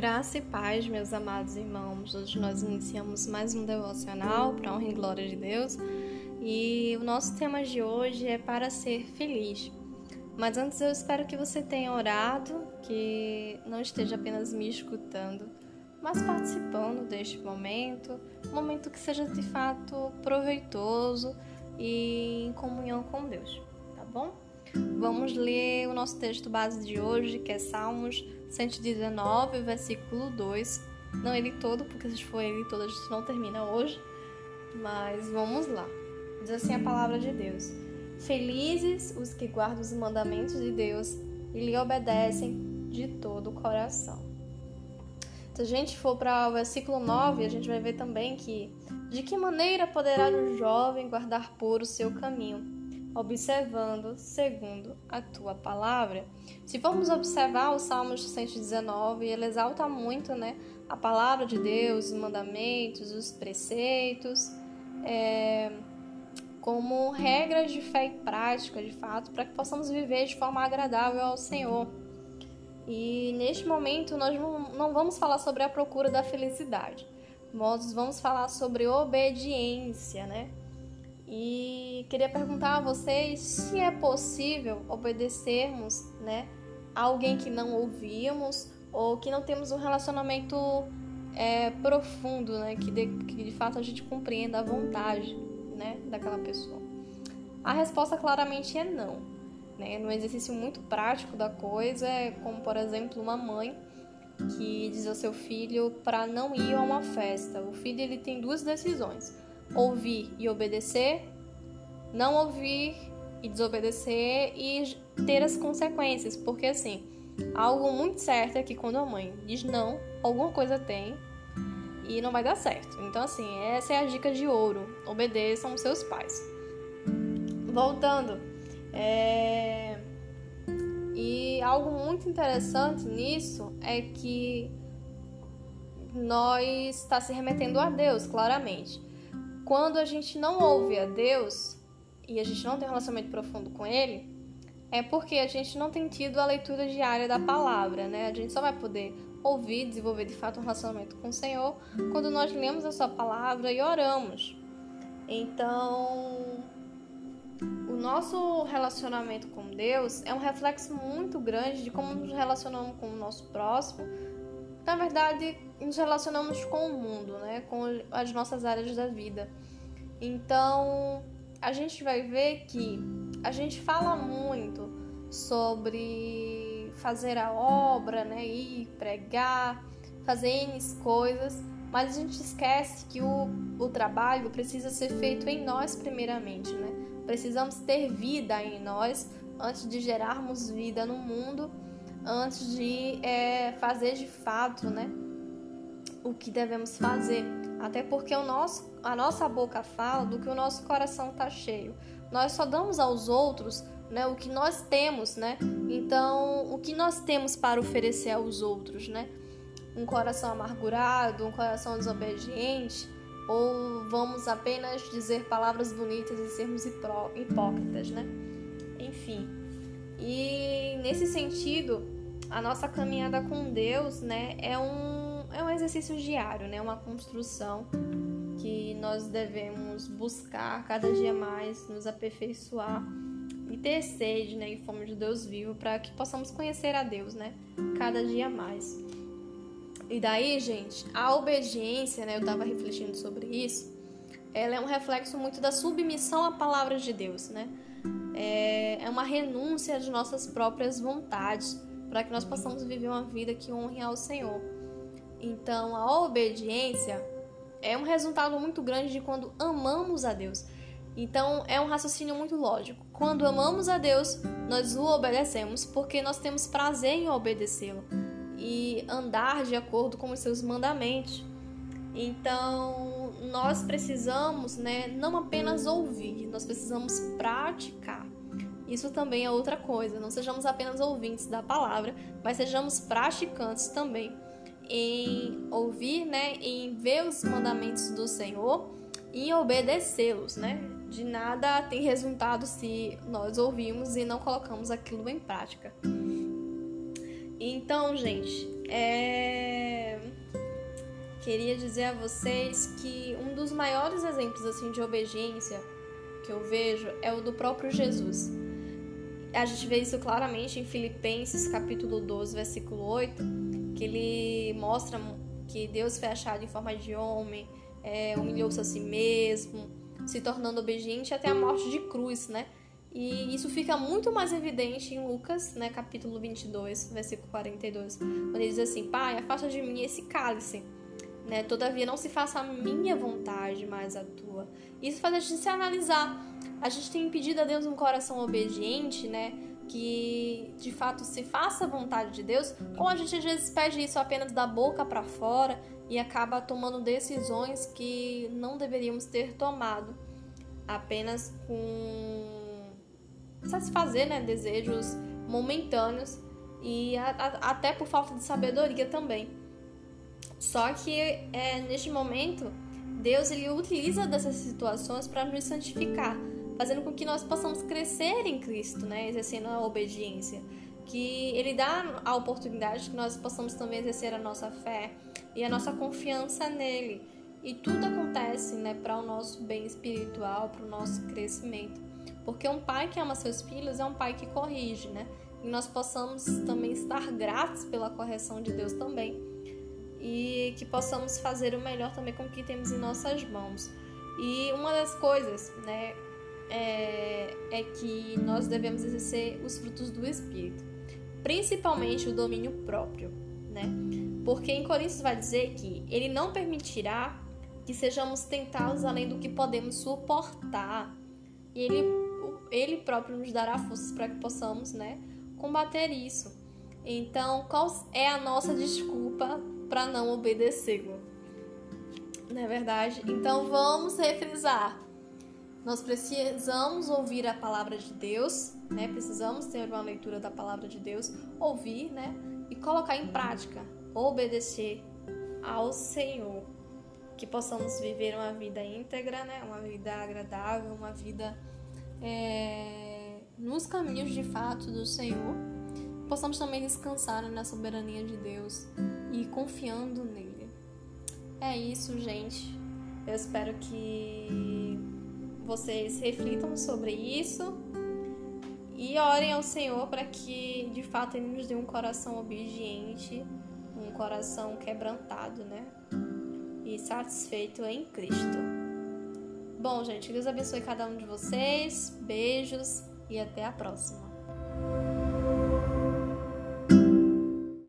Graça e paz, meus amados irmãos. Hoje nós iniciamos mais um devocional para honra e glória de Deus. E o nosso tema de hoje é para ser feliz. Mas antes eu espero que você tenha orado, que não esteja apenas me escutando, mas participando deste momento, um momento que seja de fato proveitoso e em comunhão com Deus, tá bom? Vamos ler o nosso texto base de hoje, que é Salmos 119, versículo 2. Não ele todo, porque se for ele todo a gente não termina hoje, mas vamos lá. Diz assim a palavra de Deus: Felizes os que guardam os mandamentos de Deus e lhe obedecem de todo o coração. Se a gente for para o versículo 9, a gente vai ver também que de que maneira poderá o jovem guardar puro o seu caminho? Observando segundo a tua palavra. Se formos observar o Salmos 119, ele exalta muito né, a palavra de Deus, os mandamentos, os preceitos, é, como regras de fé e prática, de fato, para que possamos viver de forma agradável ao Senhor. E neste momento nós não vamos falar sobre a procura da felicidade, nós vamos falar sobre obediência, né? E queria perguntar a vocês se é possível obedecermos, né, a alguém que não ouvíamos ou que não temos um relacionamento é, profundo, né, que de, que de fato a gente compreenda a vontade, né, daquela pessoa. A resposta claramente é não. Né? No exercício muito prático da coisa, é como por exemplo uma mãe que diz ao seu filho para não ir a uma festa. O filho ele tem duas decisões ouvir e obedecer, não ouvir e desobedecer e ter as consequências, porque assim, algo muito certo é que quando a mãe diz não, alguma coisa tem e não vai dar certo. Então assim, essa é a dica de ouro. Obedeçam os seus pais. Voltando, é... e algo muito interessante nisso é que nós está se remetendo a Deus, claramente quando a gente não ouve a Deus e a gente não tem um relacionamento profundo com Ele, é porque a gente não tem tido a leitura diária da palavra, né? A gente só vai poder ouvir, desenvolver de fato um relacionamento com o Senhor quando nós lemos a Sua palavra e oramos. Então, o nosso relacionamento com Deus é um reflexo muito grande de como nos relacionamos com o nosso próximo. Na verdade, nos relacionamos com o mundo, né? Com as nossas áreas da vida. Então, a gente vai ver que a gente fala muito sobre fazer a obra, né? Ir pregar, fazer N coisas, mas a gente esquece que o, o trabalho precisa ser feito em nós primeiramente, né? Precisamos ter vida em nós antes de gerarmos vida no mundo, antes de é, fazer de fato, né? O que devemos fazer. Até porque o nosso, a nossa boca fala do que o nosso coração está cheio. Nós só damos aos outros né, o que nós temos, né? Então, o que nós temos para oferecer aos outros, né? Um coração amargurado, um coração desobediente, ou vamos apenas dizer palavras bonitas e sermos hipócritas, né? Enfim. E nesse sentido, a nossa caminhada com Deus, né, é um é um exercício diário, né? Uma construção que nós devemos buscar cada dia mais, nos aperfeiçoar e ter sede, né, e fome de Deus vivo para que possamos conhecer a Deus, né, cada dia mais. E daí, gente, a obediência, né, eu estava refletindo sobre isso, ela é um reflexo muito da submissão à palavra de Deus, né? É, é uma renúncia de nossas próprias vontades para que nós possamos viver uma vida que honre ao Senhor. Então, a obediência é um resultado muito grande de quando amamos a Deus. Então, é um raciocínio muito lógico. Quando amamos a Deus, nós o obedecemos porque nós temos prazer em obedecê-lo e andar de acordo com os seus mandamentos. Então, nós precisamos, né, não apenas ouvir, nós precisamos praticar. Isso também é outra coisa. Não sejamos apenas ouvintes da palavra, mas sejamos praticantes também em ouvir, né, em ver os mandamentos do Senhor e em obedecê-los, né? De nada tem resultado se nós ouvimos e não colocamos aquilo em prática. Então, gente, é... queria dizer a vocês que um dos maiores exemplos assim de obediência que eu vejo é o do próprio Jesus. A gente vê isso claramente em Filipenses capítulo 12, versículo 8, que ele mostra que Deus foi achado em forma de homem, é, humilhou-se a si mesmo, se tornando obediente até a morte de cruz, né? E isso fica muito mais evidente em Lucas, né, capítulo 22, versículo 42, quando ele diz assim: Pai, afasta de mim esse cálice. Né? Todavia, não se faça a minha vontade, mas a tua. Isso faz a gente se analisar. A gente tem pedido a Deus um coração obediente, né? Que de fato se faça a vontade de Deus, ou a gente às vezes pede isso apenas da boca para fora e acaba tomando decisões que não deveríamos ter tomado apenas com satisfazer né, desejos momentâneos e a, a, até por falta de sabedoria também. Só que é, neste momento, Deus ele utiliza dessas situações para nos santificar, fazendo com que nós possamos crescer em Cristo, né, exercendo a obediência. Que Ele dá a oportunidade que nós possamos também exercer a nossa fé e a nossa confiança nele. E tudo acontece né, para o nosso bem espiritual, para o nosso crescimento. Porque um pai que ama seus filhos é um pai que corrige, né? E nós possamos também estar gratos pela correção de Deus também. E que possamos fazer o melhor também com o que temos em nossas mãos. E uma das coisas, né, é, é que nós devemos exercer os frutos do Espírito, principalmente o domínio próprio, né? Porque em Coríntios vai dizer que ele não permitirá que sejamos tentados além do que podemos suportar. E ele ele próprio nos dará forças para que possamos, né, combater isso. Então, qual é a nossa desculpa para não obedecê-lo? Não é verdade? Então, vamos refrisar. Nós precisamos ouvir a palavra de Deus, né? Precisamos ter uma leitura da palavra de Deus, ouvir, né? E colocar em prática, obedecer ao Senhor. Que possamos viver uma vida íntegra, né? Uma vida agradável, uma vida é, nos caminhos de fato do Senhor, possamos também descansar na soberania de Deus e confiando nele. É isso, gente. Eu espero que vocês reflitam sobre isso e orem ao Senhor para que de fato Ele nos dê um coração obediente, um coração quebrantado, né? E satisfeito em Cristo. Bom, gente, Deus abençoe cada um de vocês. Beijos e até a próxima.